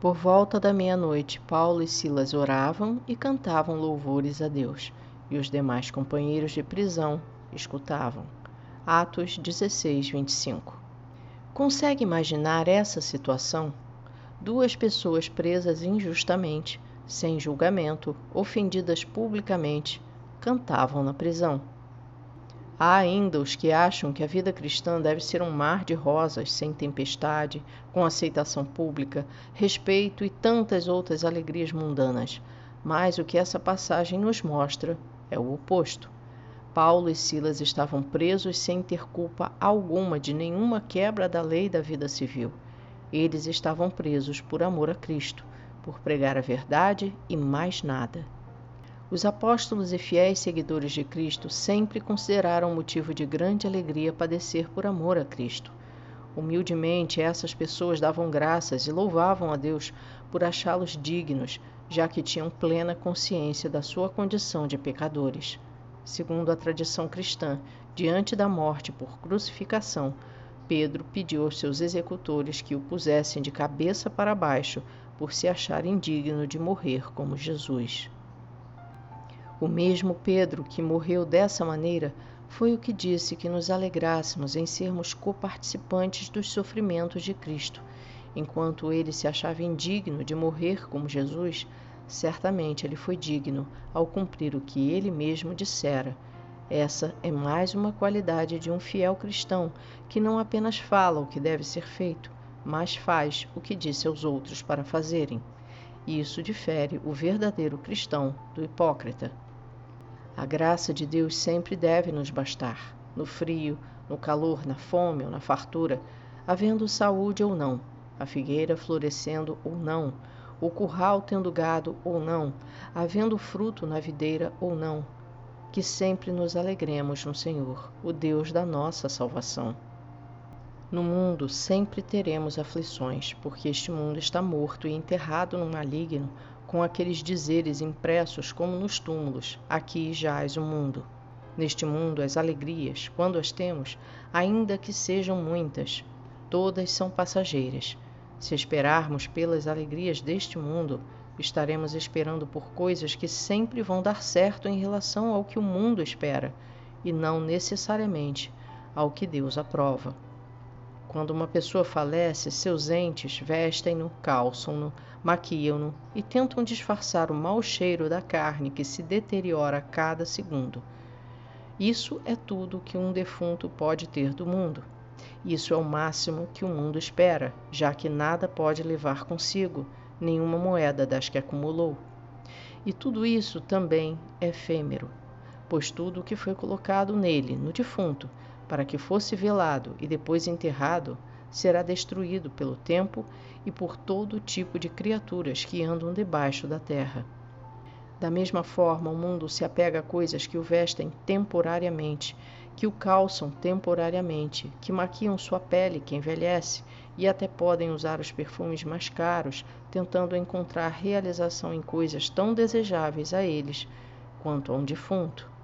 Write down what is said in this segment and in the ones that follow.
Por volta da meia-noite, Paulo e Silas oravam e cantavam louvores a Deus, e os demais companheiros de prisão escutavam. Atos 16, 25. Consegue imaginar essa situação? Duas pessoas presas injustamente, sem julgamento, ofendidas publicamente, cantavam na prisão. Há ainda os que acham que a vida cristã deve ser um mar de rosas, sem tempestade, com aceitação pública, respeito e tantas outras alegrias mundanas. Mas o que essa passagem nos mostra é o oposto. Paulo e Silas estavam presos sem ter culpa alguma de nenhuma quebra da lei da vida civil. Eles estavam presos por amor a Cristo, por pregar a verdade e mais nada. Os apóstolos e fiéis seguidores de Cristo sempre consideraram motivo de grande alegria padecer por amor a Cristo. Humildemente, essas pessoas davam graças e louvavam a Deus por achá-los dignos, já que tinham plena consciência da sua condição de pecadores. Segundo a tradição cristã, diante da morte por crucificação, Pedro pediu aos seus executores que o pusessem de cabeça para baixo por se achar indigno de morrer como Jesus. O mesmo Pedro que morreu dessa maneira foi o que disse que nos alegrássemos em sermos coparticipantes dos sofrimentos de Cristo. Enquanto ele se achava indigno de morrer como Jesus, certamente ele foi digno ao cumprir o que ele mesmo dissera. Essa é mais uma qualidade de um fiel cristão que não apenas fala o que deve ser feito, mas faz o que disse aos outros para fazerem. Isso difere o verdadeiro cristão do hipócrita. A graça de Deus sempre deve nos bastar, no frio, no calor, na fome ou na fartura, havendo saúde ou não, a figueira florescendo ou não, o curral tendo gado ou não, havendo fruto na videira ou não, que sempre nos alegremos no Senhor, o Deus da nossa salvação. No mundo sempre teremos aflições, porque este mundo está morto e enterrado no maligno, com aqueles dizeres impressos como nos túmulos: Aqui jaz o mundo. Neste mundo, as alegrias, quando as temos, ainda que sejam muitas, todas são passageiras. Se esperarmos pelas alegrias deste mundo, estaremos esperando por coisas que sempre vão dar certo em relação ao que o mundo espera, e não necessariamente ao que Deus aprova. Quando uma pessoa falece, seus entes vestem-no, calçam-no, maquiam-no e tentam disfarçar o mau cheiro da carne que se deteriora a cada segundo. Isso é tudo que um defunto pode ter do mundo. Isso é o máximo que o mundo espera, já que nada pode levar consigo, nenhuma moeda das que acumulou. E tudo isso também é efêmero, pois tudo o que foi colocado nele, no defunto, para que fosse velado e depois enterrado, será destruído pelo tempo e por todo tipo de criaturas que andam debaixo da terra. Da mesma forma, o mundo se apega a coisas que o vestem temporariamente, que o calçam temporariamente, que maquiam sua pele que envelhece e até podem usar os perfumes mais caros, tentando encontrar realização em coisas tão desejáveis a eles quanto a um defunto.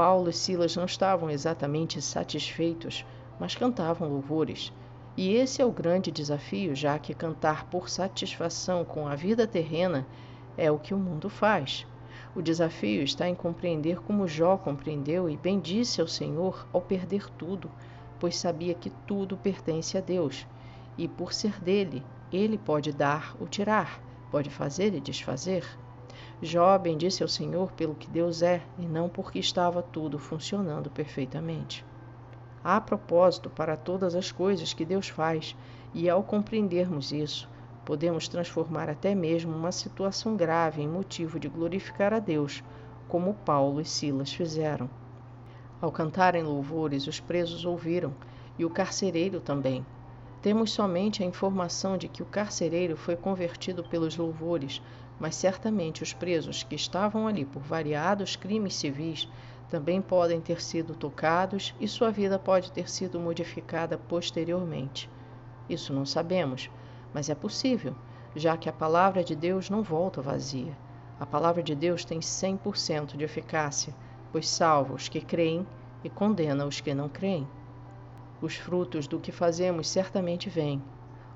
Paulo e Silas não estavam exatamente satisfeitos, mas cantavam louvores. E esse é o grande desafio, já que cantar por satisfação com a vida terrena é o que o mundo faz. O desafio está em compreender como Jó compreendeu e bendisse ao Senhor ao perder tudo, pois sabia que tudo pertence a Deus, e por ser dele, ele pode dar ou tirar, pode fazer e desfazer. Jó bendisse ao Senhor pelo que Deus é e não porque estava tudo funcionando perfeitamente. Há propósito para todas as coisas que Deus faz, e ao compreendermos isso, podemos transformar até mesmo uma situação grave em motivo de glorificar a Deus, como Paulo e Silas fizeram. Ao cantarem louvores, os presos ouviram, e o carcereiro também. Temos somente a informação de que o carcereiro foi convertido pelos louvores, mas certamente os presos que estavam ali por variados crimes civis também podem ter sido tocados e sua vida pode ter sido modificada posteriormente. Isso não sabemos, mas é possível, já que a palavra de Deus não volta vazia. A palavra de Deus tem 100% de eficácia, pois salva os que creem e condena os que não creem. Os frutos do que fazemos certamente vêm.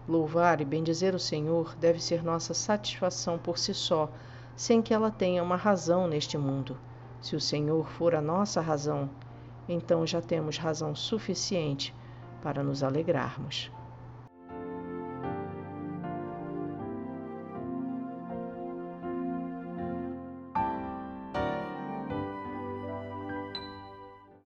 Louvar e bendizer o Senhor deve ser nossa satisfação por si só, sem que ela tenha uma razão neste mundo. Se o Senhor for a nossa razão, então já temos razão suficiente para nos alegrarmos.